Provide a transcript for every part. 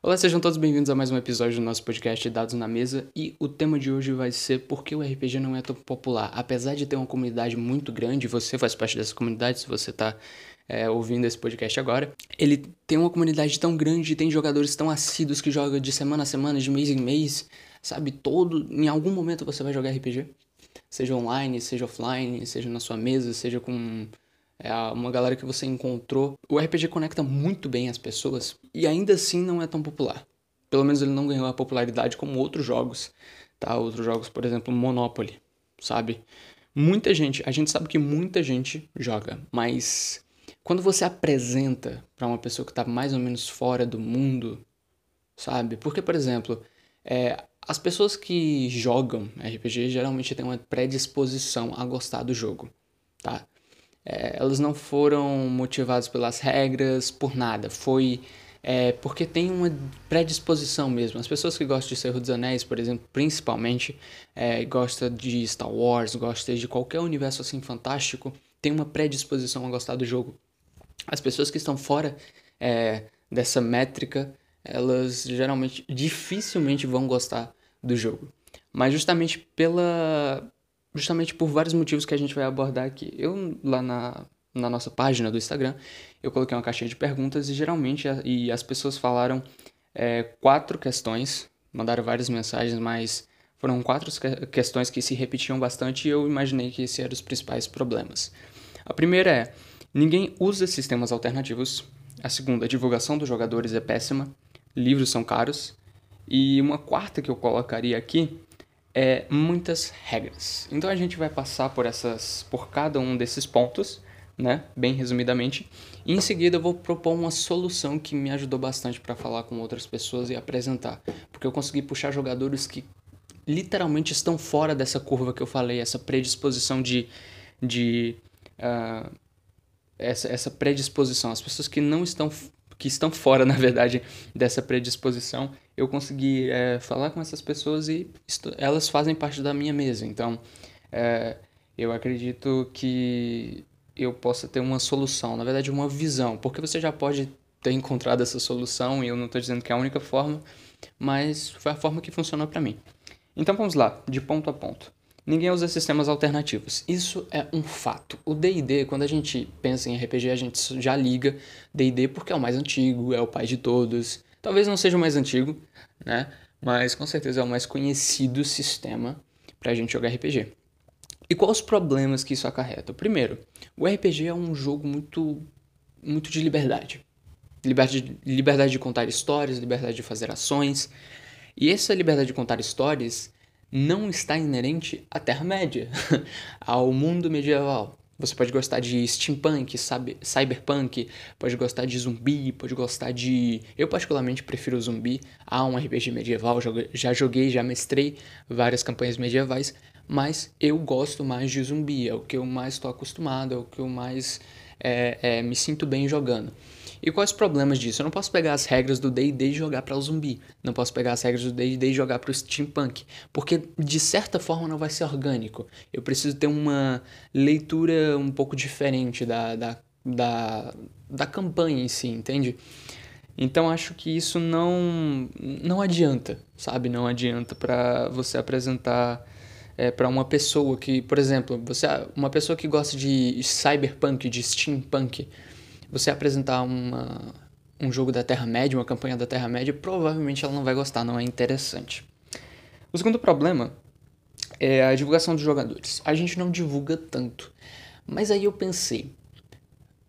Olá, sejam todos bem-vindos a mais um episódio do nosso podcast Dados na Mesa e o tema de hoje vai ser por que o RPG não é tão popular. Apesar de ter uma comunidade muito grande, você faz parte dessa comunidade se você está é, ouvindo esse podcast agora, ele tem uma comunidade tão grande, tem jogadores tão assíduos que jogam de semana a semana, de mês em mês, sabe? Todo, em algum momento você vai jogar RPG, seja online, seja offline, seja na sua mesa, seja com é uma galera que você encontrou. O RPG conecta muito bem as pessoas e ainda assim não é tão popular. Pelo menos ele não ganhou a popularidade como outros jogos, tá? Outros jogos, por exemplo, Monopoly, sabe? Muita gente, a gente sabe que muita gente joga, mas quando você apresenta para uma pessoa que está mais ou menos fora do mundo, sabe? Porque, por exemplo, é, as pessoas que jogam RPG geralmente têm uma predisposição a gostar do jogo, tá? É, elas não foram motivadas pelas regras, por nada. Foi é, porque tem uma predisposição mesmo. As pessoas que gostam de Senhor dos Anéis, por exemplo, principalmente, é, gostam de Star Wars, gostam de qualquer universo assim fantástico, tem uma predisposição a gostar do jogo. As pessoas que estão fora é, dessa métrica, elas geralmente, dificilmente vão gostar do jogo. Mas justamente pela justamente por vários motivos que a gente vai abordar aqui. Eu, lá na, na nossa página do Instagram, eu coloquei uma caixinha de perguntas e geralmente a, e as pessoas falaram é, quatro questões, mandaram várias mensagens, mas foram quatro questões que se repetiam bastante e eu imaginei que esse era os principais problemas. A primeira é: ninguém usa sistemas alternativos. A segunda, a divulgação dos jogadores é péssima, livros são caros. E uma quarta que eu colocaria aqui é, muitas regras. Então a gente vai passar por essas, por cada um desses pontos, né, bem resumidamente. E em seguida eu vou propor uma solução que me ajudou bastante para falar com outras pessoas e apresentar, porque eu consegui puxar jogadores que literalmente estão fora dessa curva que eu falei, essa predisposição de, de uh, essa, essa predisposição, as pessoas que não estão que estão fora, na verdade, dessa predisposição, eu consegui é, falar com essas pessoas e elas fazem parte da minha mesa. Então, é, eu acredito que eu possa ter uma solução, na verdade, uma visão, porque você já pode ter encontrado essa solução e eu não estou dizendo que é a única forma, mas foi a forma que funcionou para mim. Então vamos lá, de ponto a ponto. Ninguém usa sistemas alternativos. Isso é um fato. O D&D, quando a gente pensa em RPG, a gente já liga D&D porque é o mais antigo, é o pai de todos. Talvez não seja o mais antigo, né? Mas com certeza é o mais conhecido sistema para a gente jogar RPG. E quais os problemas que isso acarreta? Primeiro, o RPG é um jogo muito, muito de liberdade. Liberdade, liberdade de contar histórias, liberdade de fazer ações. E essa liberdade de contar histórias não está inerente à Terra-média, ao mundo medieval. Você pode gostar de steampunk, cyberpunk, pode gostar de zumbi, pode gostar de. Eu, particularmente, prefiro zumbi a um RPG medieval. Já joguei, já mestrei várias campanhas medievais, mas eu gosto mais de zumbi. É o que eu mais estou acostumado, é o que eu mais é, é, me sinto bem jogando. E quais os problemas disso? Eu não posso pegar as regras do D&D e jogar para o zumbi. Não posso pegar as regras do D&D e jogar para o steampunk, porque de certa forma não vai ser orgânico. Eu preciso ter uma leitura um pouco diferente da, da, da, da campanha em si, entende? Então acho que isso não não adianta, sabe? Não adianta para você apresentar é, para uma pessoa que, por exemplo, você uma pessoa que gosta de cyberpunk, de steampunk, você apresentar uma, um jogo da Terra-média, uma campanha da Terra-média, provavelmente ela não vai gostar, não é interessante. O segundo problema é a divulgação dos jogadores. A gente não divulga tanto. Mas aí eu pensei,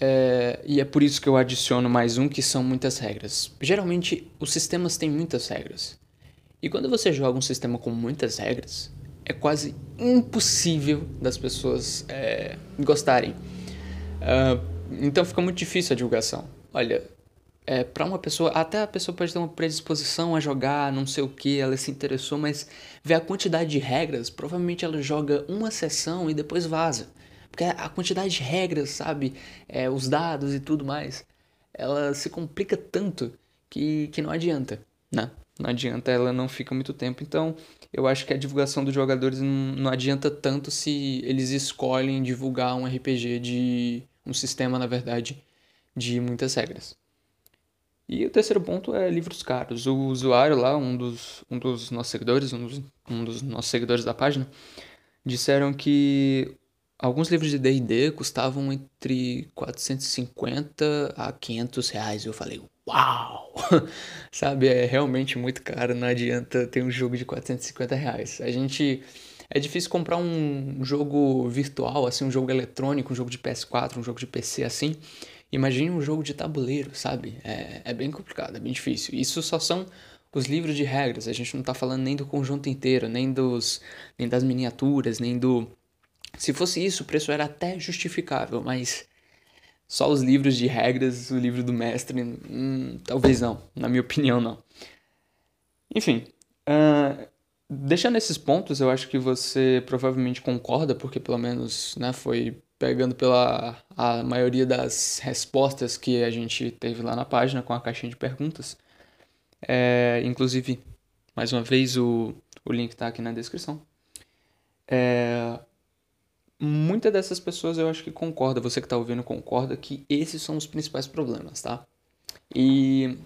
é, e é por isso que eu adiciono mais um, que são muitas regras. Geralmente, os sistemas têm muitas regras. E quando você joga um sistema com muitas regras, é quase impossível das pessoas é, gostarem. Uh, então fica muito difícil a divulgação. Olha, é, para uma pessoa, até a pessoa pode ter uma predisposição a jogar, não sei o que, ela se interessou, mas vê a quantidade de regras, provavelmente ela joga uma sessão e depois vaza. Porque a quantidade de regras, sabe, é, os dados e tudo mais, ela se complica tanto que, que não adianta, né? Não adianta, ela não fica muito tempo. Então, eu acho que a divulgação dos jogadores não, não adianta tanto se eles escolhem divulgar um RPG de um sistema, na verdade, de muitas regras. E o terceiro ponto é livros caros. O usuário lá, um dos, um dos nossos seguidores, um dos, um dos nossos seguidores da página, disseram que alguns livros de D&D custavam entre 450 a 500 reais. Eu falei, uau! Sabe, é realmente muito caro, não adianta ter um jogo de 450 reais. A gente... É difícil comprar um jogo virtual, assim, um jogo eletrônico, um jogo de PS4, um jogo de PC assim. Imagine um jogo de tabuleiro, sabe? É, é bem complicado, é bem difícil. Isso só são os livros de regras. A gente não tá falando nem do conjunto inteiro, nem dos nem das miniaturas, nem do se fosse isso, o preço era até justificável, mas só os livros de regras, o livro do mestre, hum, talvez não, na minha opinião não. Enfim, uh, deixando esses pontos, eu acho que você provavelmente concorda, porque pelo menos né, foi pegando pela a maioria das respostas que a gente teve lá na página com a caixinha de perguntas. É, inclusive, mais uma vez, o, o link está aqui na descrição. É, muitas dessas pessoas eu acho que concorda, você que está ouvindo concorda que esses são os principais problemas, tá? E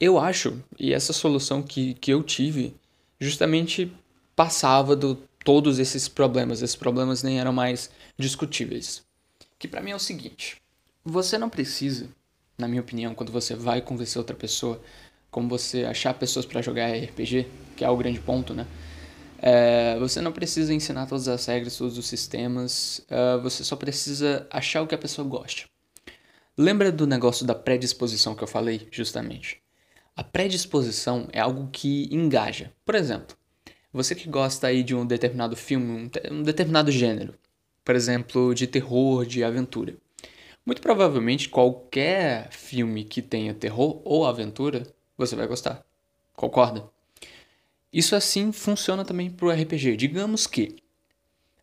eu acho, e essa solução que, que eu tive, justamente passava do todos esses problemas. Esses problemas nem eram mais discutíveis. Que para mim é o seguinte: você não precisa, na minha opinião, quando você vai convencer outra pessoa, como você achar pessoas para jogar RPG, que é o grande ponto, né? É, você não precisa ensinar todas as regras, todos os sistemas, uh, você só precisa achar o que a pessoa gosta. Lembra do negócio da predisposição que eu falei, justamente? A predisposição é algo que engaja. Por exemplo, você que gosta aí de um determinado filme, um, um determinado gênero, por exemplo, de terror, de aventura. Muito provavelmente qualquer filme que tenha terror ou aventura, você vai gostar. Concorda? Isso assim funciona também para o RPG. Digamos que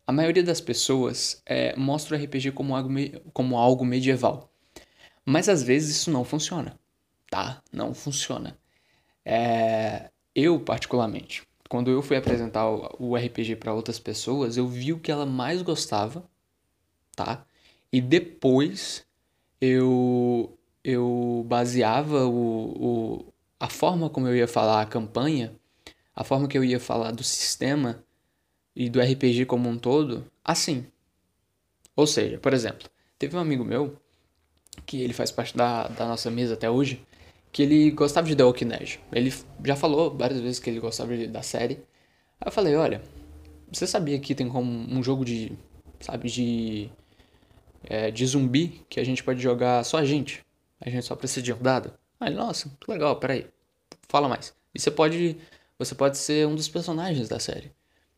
a maioria das pessoas é, mostra o RPG como algo, como algo medieval. Mas às vezes isso não funciona. Tá? Não funciona. É, eu, particularmente, quando eu fui apresentar o RPG para outras pessoas, eu vi o que ela mais gostava, tá? E depois eu eu baseava o, o, a forma como eu ia falar a campanha a forma que eu ia falar do sistema e do RPG como um todo, assim. Ou seja, por exemplo, teve um amigo meu, que ele faz parte da, da nossa mesa até hoje, que ele gostava de The Walking Dead. Ele já falou várias vezes que ele gostava de, da série. Aí eu falei, olha, você sabia que tem como um jogo de, sabe, de, é, de zumbi que a gente pode jogar só a gente? A gente só precisa de um dado? Aí, nossa, que legal, peraí, fala mais. E você pode você pode ser um dos personagens da série.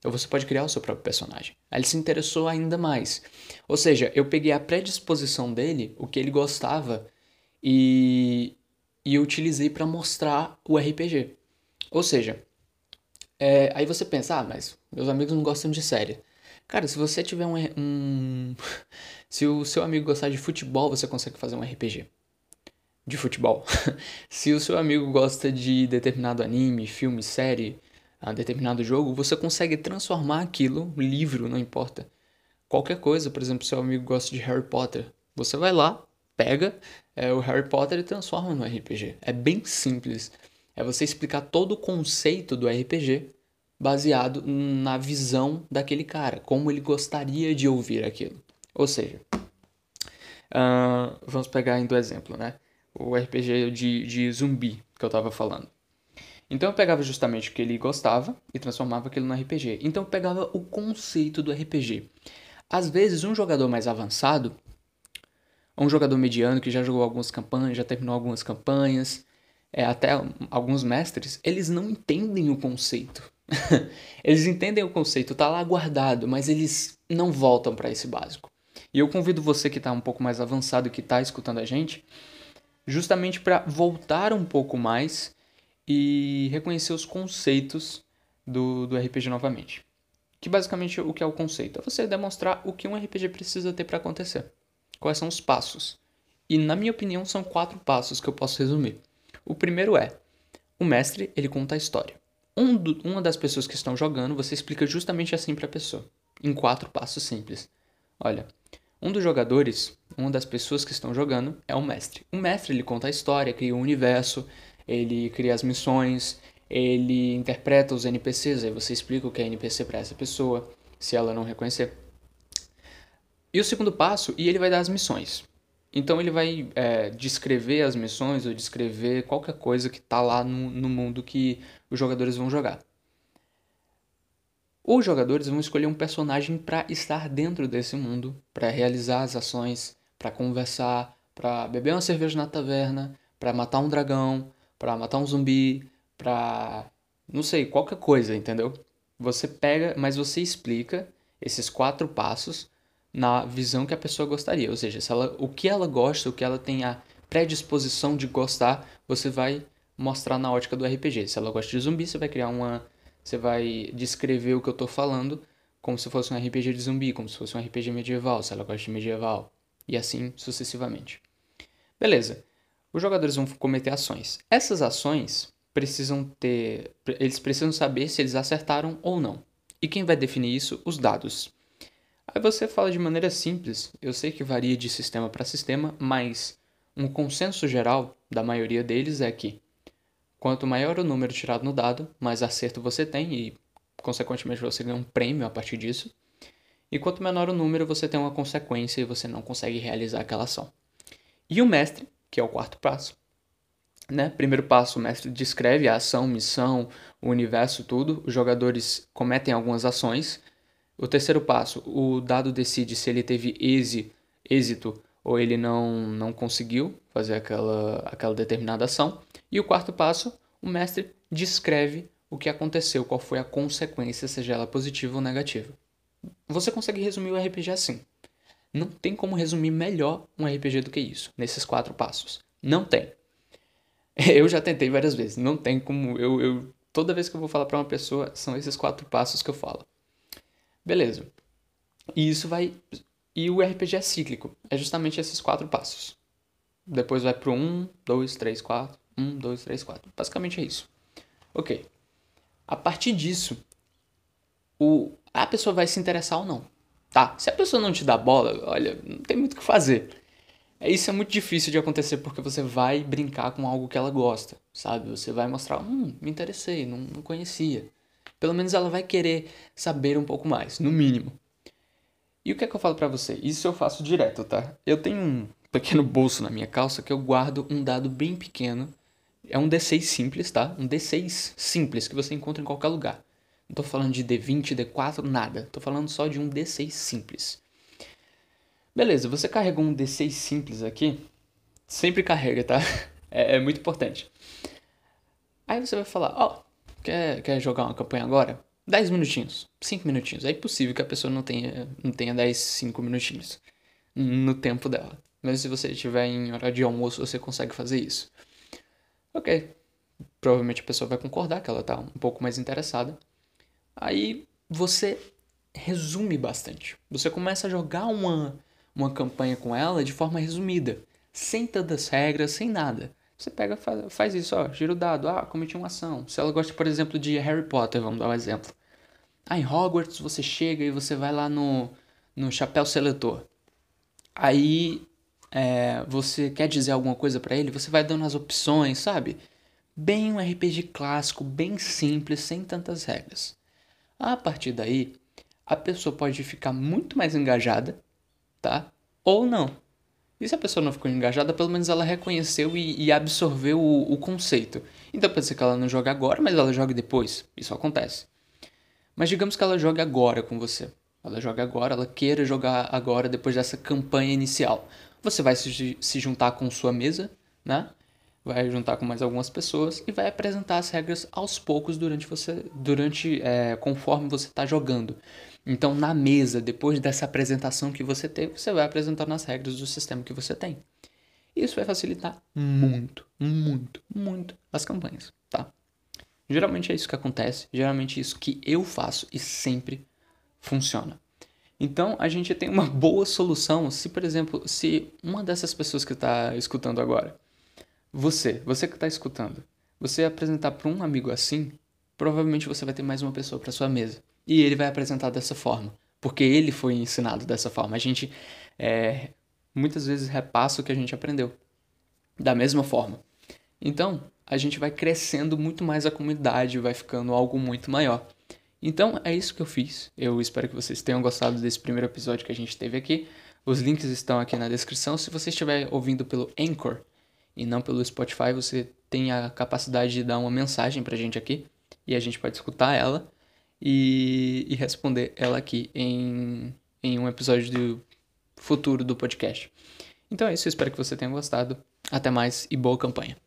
Ou você pode criar o seu próprio personagem. Aí ele se interessou ainda mais. Ou seja, eu peguei a predisposição dele, o que ele gostava, e, e utilizei para mostrar o RPG. Ou seja, é, aí você pensa, ah, mas meus amigos não gostam de série. Cara, se você tiver um, um. Se o seu amigo gostar de futebol, você consegue fazer um RPG de futebol. Se o seu amigo gosta de determinado anime, filme, série, a determinado jogo, você consegue transformar aquilo, livro, não importa. Qualquer coisa, por exemplo, seu amigo gosta de Harry Potter, você vai lá, pega é, o Harry Potter e transforma no RPG. É bem simples. É você explicar todo o conceito do RPG baseado na visão daquele cara, como ele gostaria de ouvir aquilo. Ou seja, uh, vamos pegar ainda o exemplo, né? O RPG de, de zumbi que eu tava falando. Então eu pegava justamente o que ele gostava e transformava aquilo no RPG. Então eu pegava o conceito do RPG. Às vezes, um jogador mais avançado, um jogador mediano que já jogou algumas campanhas, já terminou algumas campanhas, é, até alguns mestres, eles não entendem o conceito. eles entendem o conceito, tá lá guardado, mas eles não voltam para esse básico. E eu convido você que está um pouco mais avançado, que está escutando a gente, justamente para voltar um pouco mais e reconhecer os conceitos do, do RPG novamente. Que basicamente o que é o conceito? É você demonstrar o que um RPG precisa ter para acontecer. Quais são os passos? E na minha opinião são quatro passos que eu posso resumir. O primeiro é: o mestre ele conta a história. Um do, uma das pessoas que estão jogando, você explica justamente assim para a pessoa, em quatro passos simples. Olha, Um dos jogadores, uma das pessoas que estão jogando, é o mestre. O mestre ele conta a história, cria o um universo, ele cria as missões, ele interpreta os NPCs, aí você explica o que é NPC para essa pessoa, se ela não reconhecer. E o segundo passo, e ele vai dar as missões. Então ele vai é, descrever as missões ou descrever qualquer coisa que está lá no, no mundo que os jogadores vão jogar. Os jogadores vão escolher um personagem para estar dentro desse mundo, para realizar as ações, para conversar, para beber uma cerveja na taverna, para matar um dragão, para matar um zumbi, para não sei, qualquer coisa, entendeu? Você pega, mas você explica esses quatro passos na visão que a pessoa gostaria, ou seja, se ela, o que ela gosta, o que ela tem a predisposição de gostar, você vai mostrar na ótica do RPG. Se ela gosta de zumbi, você vai criar uma você vai descrever o que eu estou falando como se fosse um RPG de zumbi, como se fosse um RPG medieval, se ela gosta de medieval, e assim sucessivamente. Beleza. Os jogadores vão cometer ações. Essas ações precisam ter, eles precisam saber se eles acertaram ou não. E quem vai definir isso? Os dados. Aí você fala de maneira simples. Eu sei que varia de sistema para sistema, mas um consenso geral da maioria deles é que Quanto maior o número tirado no dado, mais acerto você tem e, consequentemente, você ganha um prêmio a partir disso. E quanto menor o número, você tem uma consequência e você não consegue realizar aquela ação. E o mestre, que é o quarto passo. Né? Primeiro passo, o mestre descreve a ação, missão, o universo, tudo. Os jogadores cometem algumas ações. O terceiro passo, o dado decide se ele teve êxito ou ele não, não conseguiu fazer aquela, aquela determinada ação. E o quarto passo, o mestre descreve o que aconteceu, qual foi a consequência, seja ela positiva ou negativa. Você consegue resumir o RPG assim. Não tem como resumir melhor um RPG do que isso, nesses quatro passos. Não tem. Eu já tentei várias vezes, não tem como. Eu, eu toda vez que eu vou falar para uma pessoa, são esses quatro passos que eu falo. Beleza. E isso vai. E o RPG é cíclico. É justamente esses quatro passos. Depois vai pro 1, 2, 3, 4. 1, 2, 3, 4. Basicamente é isso. Ok. A partir disso, o, a pessoa vai se interessar ou não. Tá? Se a pessoa não te dá bola, olha, não tem muito o que fazer. É, isso é muito difícil de acontecer porque você vai brincar com algo que ela gosta, sabe? Você vai mostrar, hum, me interessei, não, não conhecia. Pelo menos ela vai querer saber um pouco mais, no mínimo. E o que é que eu falo para você? Isso eu faço direto, tá? Eu tenho um pequeno bolso na minha calça que eu guardo um dado bem pequeno é um D6 simples, tá? Um D6 simples que você encontra em qualquer lugar. Não tô falando de D20, D4, nada. Tô falando só de um D6 simples. Beleza, você carregou um D6 simples aqui. Sempre carrega, tá? É, é muito importante. Aí você vai falar, ó, oh, quer, quer jogar uma campanha agora? 10 minutinhos, 5 minutinhos. É impossível que a pessoa não tenha, não tenha 10, 5 minutinhos no tempo dela. Mas se você estiver em hora de almoço, você consegue fazer isso. Ok. Provavelmente a pessoa vai concordar que ela tá um pouco mais interessada. Aí você resume bastante. Você começa a jogar uma, uma campanha com ela de forma resumida, sem tantas regras, sem nada. Você pega, faz, faz isso, ó, gira o dado, ah, cometi uma ação. Se ela gosta, por exemplo, de Harry Potter, vamos dar um exemplo. Ah, em Hogwarts você chega e você vai lá no, no chapéu seletor. Aí é, você quer dizer alguma coisa para ele, você vai dando as opções, sabe? Bem um RPG clássico, bem simples, sem tantas regras. A partir daí, a pessoa pode ficar muito mais engajada, tá? Ou não. E se a pessoa não ficou engajada, pelo menos ela reconheceu e, e absorveu o, o, conceito. Então pode ser que ela não jogue agora, mas ela jogue depois. Isso acontece. Mas digamos que ela jogue agora com você. Ela joga agora, ela queira jogar agora depois dessa campanha inicial. Você vai se, se juntar com sua mesa, né? Vai juntar com mais algumas pessoas e vai apresentar as regras aos poucos durante você, durante é, conforme você está jogando. Então, na mesa, depois dessa apresentação que você teve, você vai apresentando as regras do sistema que você tem. Isso vai facilitar muito, muito, muito as campanhas, tá? Geralmente é isso que acontece, geralmente é isso que eu faço e sempre funciona. Então a gente tem uma boa solução se, por exemplo, se uma dessas pessoas que está escutando agora, você, você que está escutando, você apresentar para um amigo assim, provavelmente você vai ter mais uma pessoa para sua mesa e ele vai apresentar dessa forma. porque ele foi ensinado dessa forma. A gente é, muitas vezes repassa o que a gente aprendeu da mesma forma. Então, a gente vai crescendo muito mais a comunidade, vai ficando algo muito maior. Então, é isso que eu fiz. Eu espero que vocês tenham gostado desse primeiro episódio que a gente teve aqui. Os links estão aqui na descrição. Se você estiver ouvindo pelo Anchor e não pelo Spotify, você tem a capacidade de dar uma mensagem pra gente aqui e a gente pode escutar ela e, e responder ela aqui em, em um episódio do futuro do podcast. Então é isso, espero que você tenha gostado. Até mais e boa campanha.